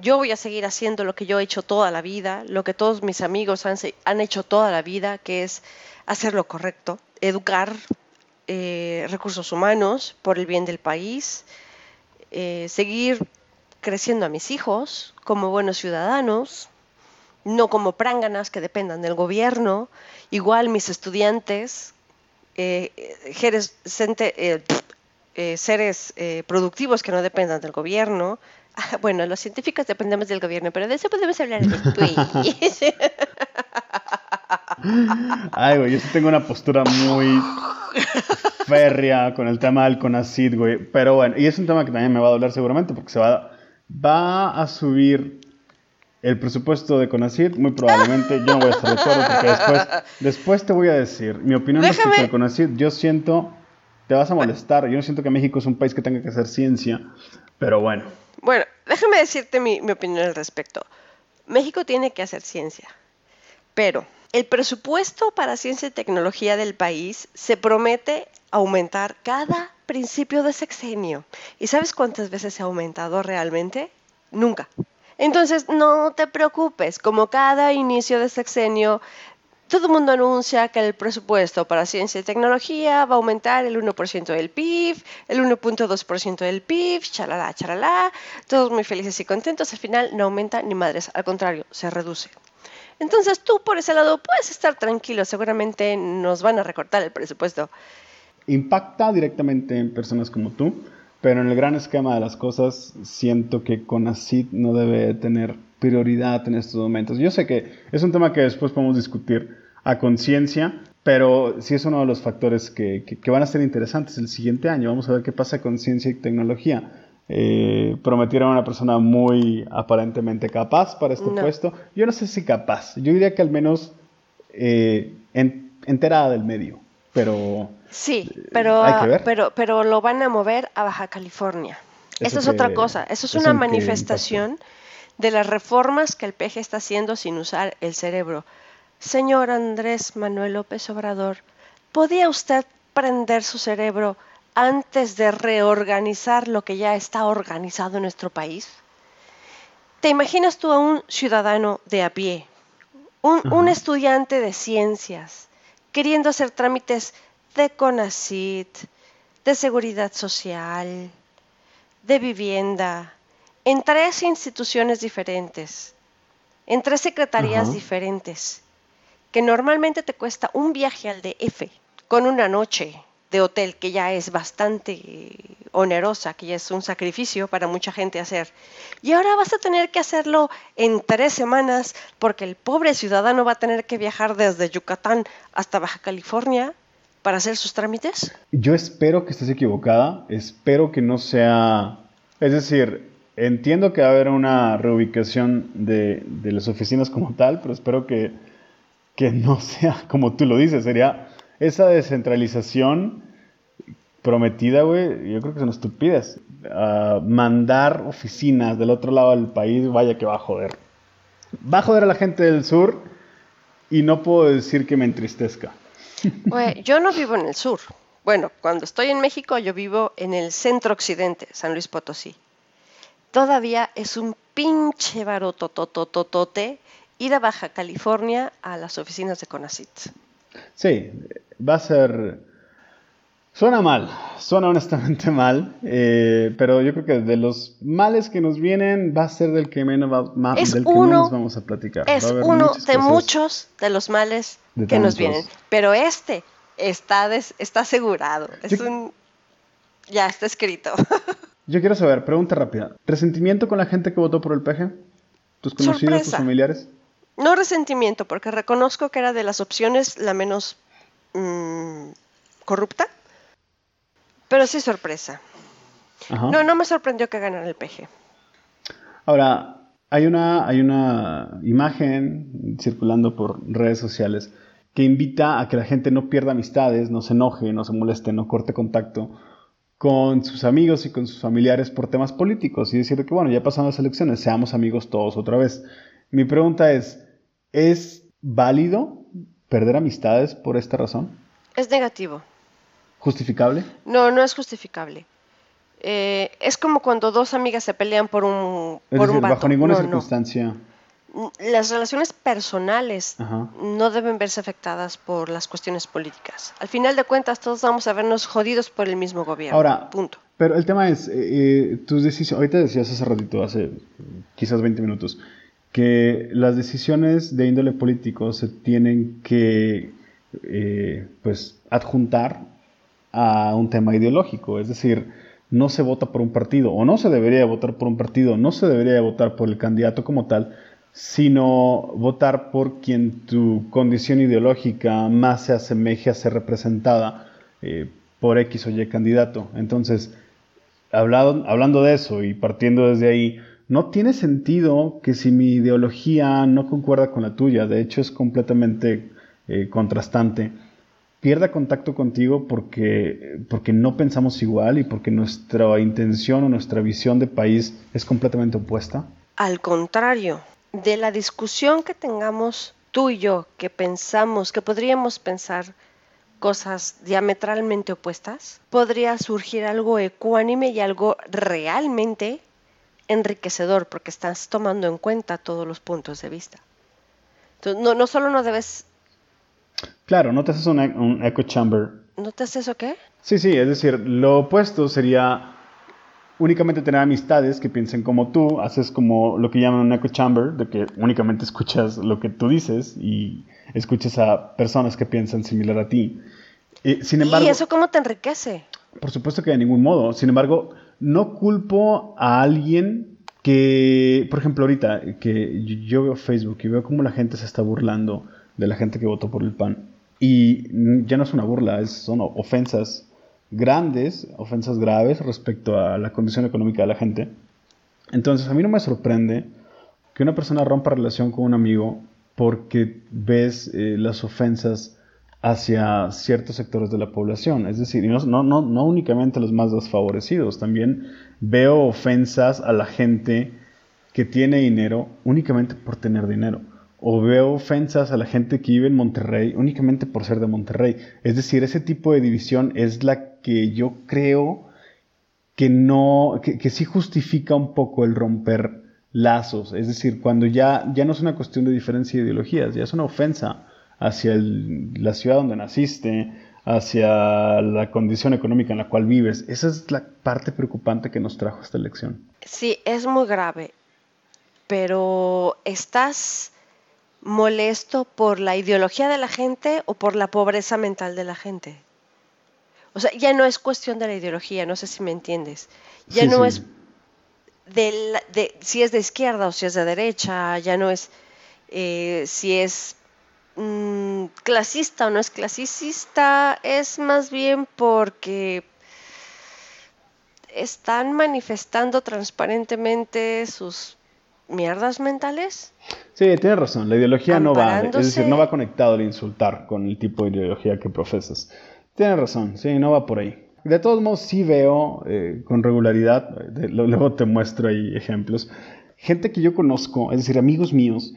Yo voy a seguir haciendo lo que yo he hecho toda la vida, lo que todos mis amigos han, hecho toda la vida, que es hacer lo correcto, educar eh, recursos humanos por el bien del país, eh, seguir creciendo a mis hijos como buenos ciudadanos, no como pránganas que dependan del gobierno, igual mis estudiantes, eh, seres productivos que no dependan del gobierno. bueno, los científicos dependemos del gobierno, pero de eso podemos hablar después. Ay, güey, yo sí tengo una postura muy férrea con el tema del CONACID, güey. Pero bueno, y es un tema que también me va a doler seguramente porque se va, va a subir el presupuesto de CONACYT, muy probablemente yo no voy a estar de acuerdo porque después, después te voy a decir mi opinión Déjame- respecto al CONACYT. Yo siento, te vas a molestar, yo no siento que México es un país que tenga que hacer ciencia, pero bueno. Bueno, déjame decirte mi, mi opinión al respecto. México tiene que hacer ciencia, pero el presupuesto para ciencia y tecnología del país se promete aumentar cada principio de sexenio. ¿Y sabes cuántas veces se ha aumentado realmente? Nunca. Entonces, no te preocupes, como cada inicio de sexenio, todo el mundo anuncia que el presupuesto para ciencia y tecnología va a aumentar el 1% del PIB, el 1.2% del PIB, chalala, chalala, todos muy felices y contentos, al final no aumenta ni madres, al contrario, se reduce. Entonces tú por ese lado puedes estar tranquilo, seguramente nos van a recortar el presupuesto. Impacta directamente en personas como tú, pero en el gran esquema de las cosas siento que CONACYT no debe tener prioridad en estos momentos. Yo sé que es un tema que después podemos discutir a conciencia, pero sí es uno de los factores que, que- que van a ser interesantes el siguiente año. Vamos a ver qué pasa con ciencia y tecnología. Eh, prometieron a una persona muy aparentemente capaz para este No. puesto. Yo no sé si capaz, yo diría que al menos eh, en- enterada del medio, pero... Sí, pero, hay que ver. pero, pero lo van a mover a Baja California. ¿Eso es otra cosa. Eso es una manifestación de las reformas que el PG está haciendo sin usar el cerebro. Señor Andrés Manuel López Obrador, ¿podía usted prender su cerebro antes de reorganizar lo que ya está organizado en nuestro país? ¿Te imaginas tú a un ciudadano de a pie, un, estudiante de ciencias, queriendo hacer trámites de CONACIT, de seguridad social, de vivienda, en tres instituciones diferentes, en tres secretarías diferentes, que normalmente te cuesta un viaje al DF con una noche de hotel que ya es bastante onerosa, que ya es un sacrificio para mucha gente hacer. Y ahora vas a tener que hacerlo en tres semanas porque el pobre ciudadano va a tener que viajar desde Yucatán hasta Baja California para hacer sus trámites. Yo espero que estés equivocada, espero que no sea... Es decir, entiendo que va a haber una reubicación de, de las oficinas como tal, pero espero que, que no sea como tú lo dices, sería esa descentralización prometida, güey, yo creo que es una estupidez. Ah, mandar oficinas del otro lado del país, vaya que va a joder. Va a joder a la gente del sur y no puedo decir que me entristezca. Güey, yo no vivo en el sur. Bueno, cuando estoy en México, yo vivo en el centro occidente, San Luis Potosí. Todavía es un pinche barototototote ir a Baja California a las oficinas de CONACIT. Sí, va a ser... Suena mal, suena honestamente mal, eh, pero yo creo que de los males que nos vienen va a ser del que menos, va- ma- del que uno- menos vamos a platicar. Es a uno de muchos de los males De que nos vienen. Pero este está, des- está asegurado. Es Yo- un... Ya está escrito. Yo quiero saber, pregunta rápida. ¿Resentimiento con la gente que votó por el PG? ¿Tus conocidos, tus familiares? No resentimiento, porque reconozco que era de las opciones la menos mm, corrupta. Pero sí sorpresa. Ajá. No, no me sorprendió que ganara el PG. Ahora, hay una, hay una imagen circulando por redes sociales que invita a que la gente no pierda amistades, no se enoje, no se moleste, no corte contacto con sus amigos y con sus familiares por temas políticos y decir que, bueno, ya pasaron las elecciones, seamos amigos todos otra vez. Mi pregunta es, ¿es válido perder amistades por esta razón? Es negativo. ¿Justificable? No, no es justificable. Eh, es como cuando dos amigas se pelean por un, Es por decir, un vato. bajo ninguna No, no. circunstancia. Las relaciones personales Ajá. no deben verse afectadas por las cuestiones políticas. Al final de cuentas, todos vamos a vernos jodidos por el mismo gobierno. Ahora, Punto. Pero el tema es, eh, eh, tus decisiones, ahorita decías hace ratito, hace quizás 20 minutos, que las decisiones de índole político se tienen que, eh, pues, adjuntar a un tema ideológico, es decir, no se vota por un partido, o no se debería de votar por un partido, no se debería de votar por el candidato como tal, sino votar por quien tu condición ideológica más se asemeje a ser representada eh, por X o Y candidato. Entonces, hablando de eso y partiendo desde ahí, no tiene sentido que si mi ideología no concuerda con la tuya, de hecho es completamente eh, contrastante, pierda contacto contigo porque, porque no pensamos igual y porque nuestra intención o nuestra visión de país es completamente opuesta? Al contrario, de la discusión que tengamos tú y yo, que pensamos, que podríamos pensar cosas diametralmente opuestas, podría surgir algo ecuánime y algo realmente enriquecedor, porque estás tomando en cuenta todos los puntos de vista. Entonces, no, no solo no debes Claro, no te haces un, echo chamber. ¿No te haces eso qué? Sí, sí, es decir, lo opuesto sería únicamente tener amistades que piensen como tú, haces como lo que llaman un echo chamber, de que únicamente escuchas lo que tú dices y escuchas a personas que piensan similar a ti. Eh, sin embargo, ¿Y eso cómo te enriquece? Por supuesto que de ningún modo. Sin embargo, no culpo a alguien que, por ejemplo, ahorita que yo veo Facebook y veo cómo la gente se está burlando de la gente que votó por el PAN. Y ya no es una burla, son ofensas grandes, ofensas graves respecto a la condición económica de la gente. Entonces a mí no me sorprende que una persona rompa relación con un amigo porque ves eh, las ofensas hacia ciertos sectores de la población. Es decir, no, no, no, no únicamente los más desfavorecidos, también veo ofensas a la gente que tiene dinero únicamente por tener dinero o veo ofensas a la gente que vive en Monterrey únicamente por ser de Monterrey. Es decir, ese tipo de división es la que yo creo que no, que, sí justifica un poco el romper lazos. Es decir, cuando ya, ya no es una cuestión de diferencia de ideologías, ya es una ofensa hacia la ciudad donde naciste, hacia la condición económica en la cual vives. Esa es la parte preocupante que nos trajo esta elección. Sí, es muy grave, pero estás molesto por la ideología de la gente o por la pobreza mental de la gente. O sea, ya no es cuestión de la ideología, no sé si me entiendes. Ya no es de, si es de izquierda o si es de derecha, ya no es eh, si es mm, clasista o no es clasicista, es más bien porque están manifestando transparentemente sus mierdas mentales. Sí, tienes razón. La ideología no va, es decir, no va conectado al insultar con el tipo de ideología que profesas. Tienes razón, sí, no va por ahí. De todos modos, sí veo eh, con regularidad, luego te muestro ahí ejemplos, gente que yo conozco, es decir, amigos míos,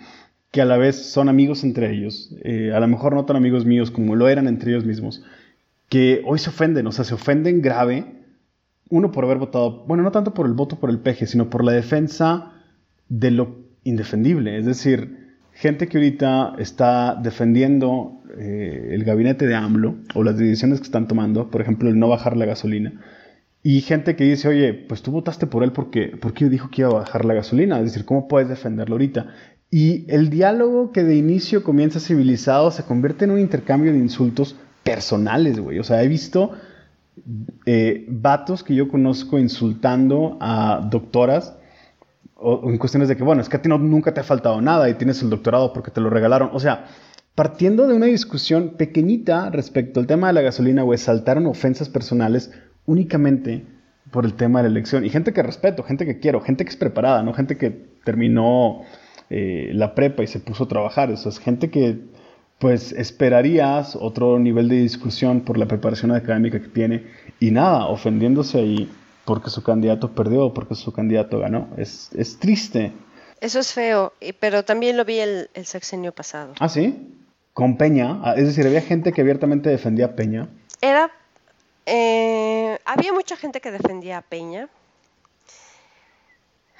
que a la vez son amigos entre ellos, eh, a lo mejor no tan amigos míos como lo eran entre ellos mismos, que hoy se ofenden, o sea, se ofenden grave, uno por haber votado, bueno, no tanto por el voto por el peje, sino por la defensa de lo indefendible. Es decir, gente que ahorita está defendiendo eh, el gabinete de AMLO o las decisiones que están tomando, por ejemplo, el no bajar la gasolina, y gente que dice, oye, pues tú votaste por él porque, porque dijo que iba a bajar la gasolina. Es decir, ¿cómo puedes defenderlo ahorita? Y el diálogo que de inicio comienza civilizado se convierte en un intercambio de insultos personales, güey. O sea, he visto eh, vatos que yo conozco insultando a doctoras en cuestiones de que, bueno, es que a ti no, nunca te ha faltado nada y tienes el doctorado porque te lo regalaron. O sea, partiendo de una discusión pequeñita respecto al tema de la gasolina, güey, saltaron ofensas personales únicamente por el tema de la elección. Y gente que respeto, gente que quiero, gente que es preparada, no gente que terminó eh, la prepa y se puso a trabajar. Eso es gente que, pues, esperarías otro nivel de discusión por la preparación académica que tiene. Y nada, ofendiéndose ahí porque su candidato perdió o porque su candidato ganó. Es, es triste. Eso es feo, pero también lo vi el, el sexenio pasado. Ah, sí. Con Peña. Ah, es decir, había gente que abiertamente defendía a Peña. Era. Eh, había mucha gente que defendía a Peña.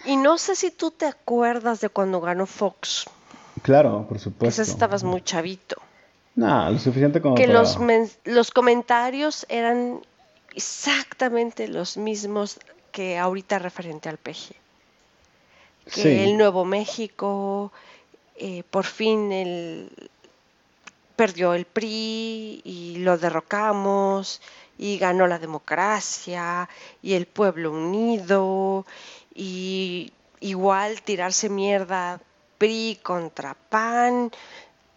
Y no sé si tú te acuerdas de cuando ganó Fox. Claro, por supuesto. Quizás estabas muy chavito. No, lo suficiente como que los, los comentarios eran exactamente los mismos que ahorita referente al peje. Que el Nuevo México, eh, por fin el, perdió el PRI y lo derrocamos y ganó la democracia y el pueblo unido y igual tirarse mierda PRI contra PAN,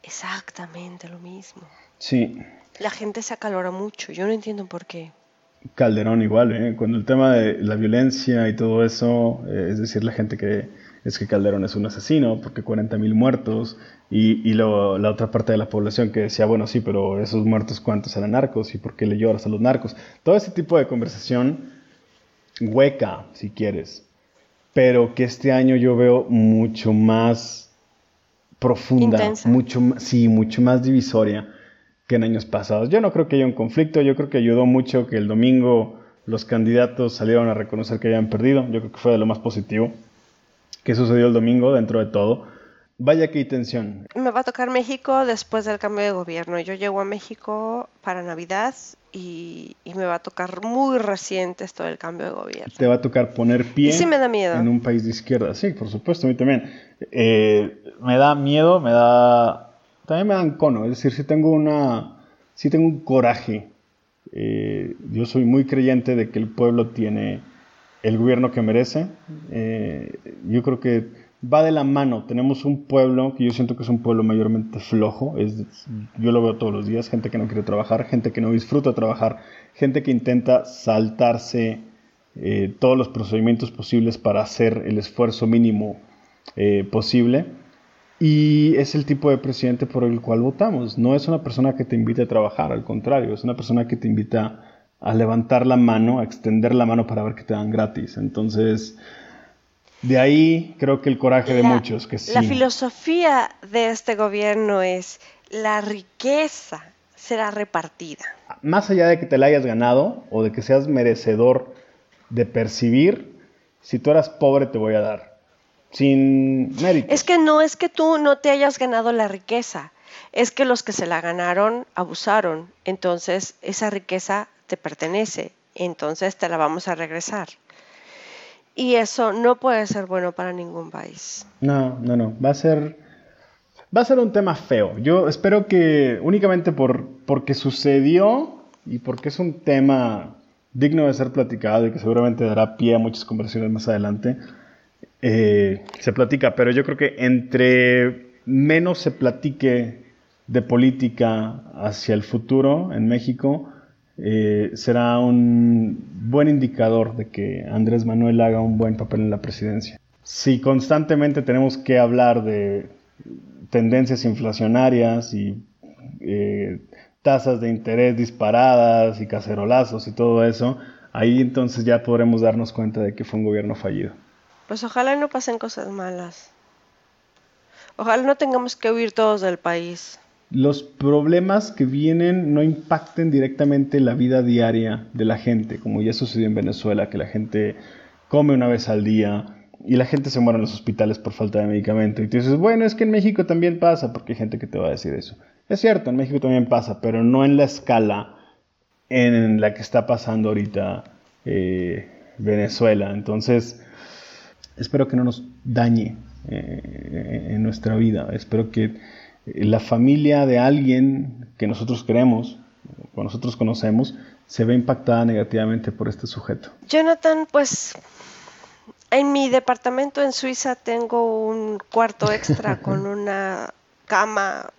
exactamente lo mismo. Sí. La gente se acalora mucho, yo no entiendo por qué. Calderón igual, ¿eh? cuando el tema de la violencia y todo eso, eh, es decir, la gente que es que Calderón es un asesino porque 40.000 muertos y, y luego la otra parte de la población que decía, bueno, sí, pero esos muertos cuántos eran narcos y por qué le lloras a los narcos. Todo ese tipo de conversación hueca, si quieres, pero que este año yo veo mucho más profunda, mucho sí, mucho más divisoria que en años pasados. Yo no creo que haya un conflicto, yo creo que ayudó mucho que el domingo los candidatos salieron a reconocer que habían perdido, yo creo que fue de lo más positivo que sucedió el domingo dentro de todo. Vaya que hay tensión. Me va a tocar México después del cambio de gobierno. Yo llego a México para Navidad y, me va a tocar muy reciente esto del cambio de gobierno. Te va a tocar poner pie sí me da miedo. en un país de izquierda. Sí, por supuesto, a mí también. Eh, me da miedo, me da... También me dan cono. Es decir, si tengo una... Si tengo un coraje. Eh, yo soy muy creyente de que el pueblo tiene el gobierno que merece. Eh, yo creo que va de la mano. Tenemos un pueblo que yo siento que es un pueblo mayormente flojo. Es, yo lo veo todos los días. Gente que no quiere trabajar, gente que no disfruta trabajar, gente que intenta saltarse eh, todos los procedimientos posibles para hacer el esfuerzo mínimo eh, posible. Y es el tipo de presidente por el cual votamos. No es una persona que te invite a trabajar, al contrario, es una persona que te invita a levantar la mano, a extender la mano para ver que te dan gratis. Entonces, de ahí creo que el coraje de muchos, que sí. La filosofía de este gobierno es la riqueza será repartida. Más allá de que te la hayas ganado o de que seas merecedor de percibir, si tú eras pobre te voy a dar. Sin mérito. Es que no es que tú no te hayas ganado la riqueza, es que los que se la ganaron abusaron. Entonces esa riqueza te pertenece, entonces te la vamos a regresar. Y eso no puede ser bueno para ningún país. No, no, no. Va a ser, va a ser un tema feo. Yo espero que únicamente por, porque sucedió y porque es un tema digno de ser platicado y que seguramente dará pie a muchas conversaciones más adelante, eh, se platica. Pero yo creo que entre menos se platique de política hacia el futuro en México, eh, será un buen indicador de que Andrés Manuel haga un buen papel en la presidencia. Si constantemente tenemos que hablar de tendencias inflacionarias y eh, tasas de interés disparadas y cacerolazos y todo eso, ahí entonces ya podremos darnos cuenta de que fue un gobierno fallido. Pues ojalá no pasen cosas malas. Ojalá no tengamos que huir todos del país los problemas que vienen no impacten directamente la vida diaria de la gente, como ya sucedió en Venezuela, que la gente come una vez al día y la gente se muere en los hospitales por falta de medicamento. Y tú dices, bueno, es que en México también pasa, porque hay gente que te va a decir eso. Es cierto, en México también pasa, pero no en la escala en la que está pasando ahorita eh, Venezuela. Entonces, espero que no nos dañe eh, en nuestra vida. Espero que la familia de alguien que nosotros queremos, o nosotros conocemos, se ve impactada negativamente por este sujeto. Jonathan, pues en mi departamento en Suiza tengo un cuarto extra con una cama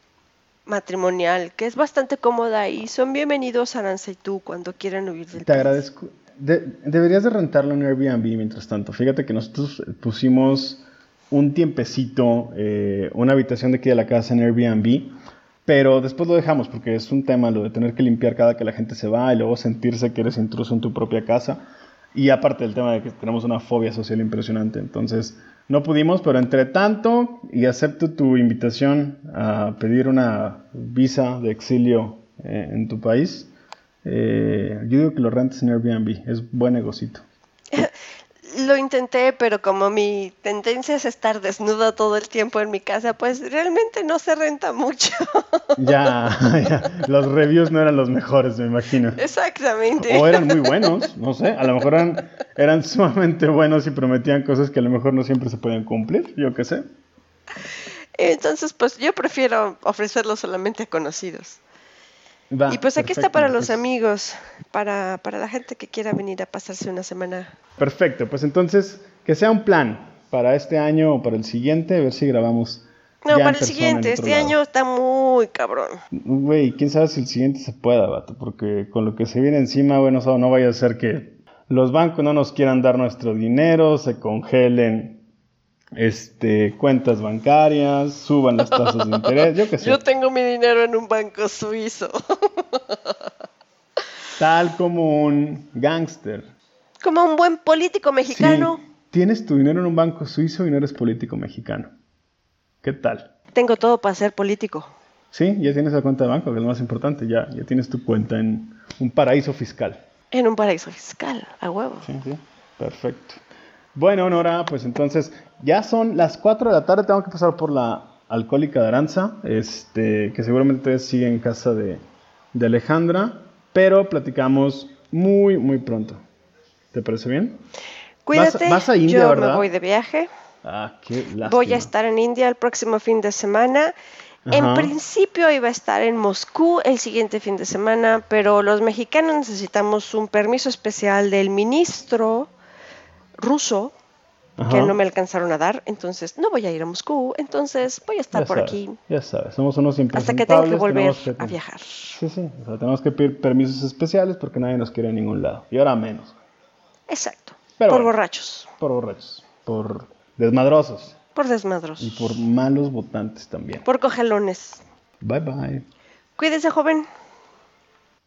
matrimonial que es bastante cómoda y son bienvenidos a Nancy y tú cuando quieran huir del Te agradezco. deberías de rentarlo en Airbnb mientras tanto. Fíjate que nosotros pusimos un tiempecito eh, una habitación de aquí de la casa en Airbnb, pero después lo dejamos porque es un tema lo de tener que limpiar cada que la gente se va y luego sentirse que eres intruso en tu propia casa. Y aparte del tema de que tenemos una fobia social impresionante, entonces no pudimos, pero entre tanto, y acepto tu invitación a pedir una visa de exilio eh, en tu país, eh, yo digo que lo rentes en Airbnb, es buen negocito. Lo intenté, pero como mi tendencia es estar desnuda todo el tiempo en mi casa, pues realmente no se renta mucho. Ya, ya, los reviews no eran los mejores, me imagino. Exactamente. O eran muy buenos, no sé, a lo mejor eran, eran sumamente buenos y prometían cosas que a lo mejor no siempre se podían cumplir, yo qué sé. Entonces, pues yo prefiero ofrecerlo solamente a conocidos y pues aquí está para los amigos, para, para la gente que quiera venir a pasarse una semana. Perfecto, pues entonces que sea un plan para este año o para el siguiente, a ver si grabamos No, para el siguiente. Este año está muy cabrón. Güey, quién sabe si el siguiente se pueda, vato. Porque con lo que se viene encima, bueno, no vaya a ser que los bancos no nos quieran dar nuestro dinero, se congelen este, cuentas bancarias, suban las tasas de interés, yo qué sé. Yo tengo mi dinero en un banco suizo. Tal como un gángster. Como un buen político mexicano. tienes tu dinero en un banco suizo y no eres político mexicano. ¿Qué tal? Tengo todo para ser político. Sí, ya tienes la cuenta de banco, que es lo más importante. Ya, ya tienes tu cuenta en un paraíso fiscal. En un paraíso fiscal, a huevo. Sí, sí, perfecto. Bueno, Nora, pues entonces ya son las 4 de la tarde, tengo que pasar por la alcohólica de Aranza, este, que seguramente sigue en casa de, Alejandra, pero platicamos muy, muy pronto. ¿Te parece bien? Cuídate, vas, a India, yo me voy de viaje. Ah, qué lástima. Voy a estar en India el próximo fin de semana. En principio iba a estar en Moscú el siguiente fin de semana, pero los mexicanos necesitamos un permiso especial del ministro ruso que no me alcanzaron a dar, entonces no voy a ir a Moscú, entonces voy a estar por aquí. Ya sabes, somos unos Hasta que tenga que volver a viajar. Sí, sí, o sea, tenemos que pedir permisos especiales porque nadie nos quiere a ningún lado, y ahora menos. Exacto, por borrachos. Por borrachos, por desmadrosos. Por desmadrosos. Y por malos votantes también. Por cogelones. Bye bye. Cuídese, joven.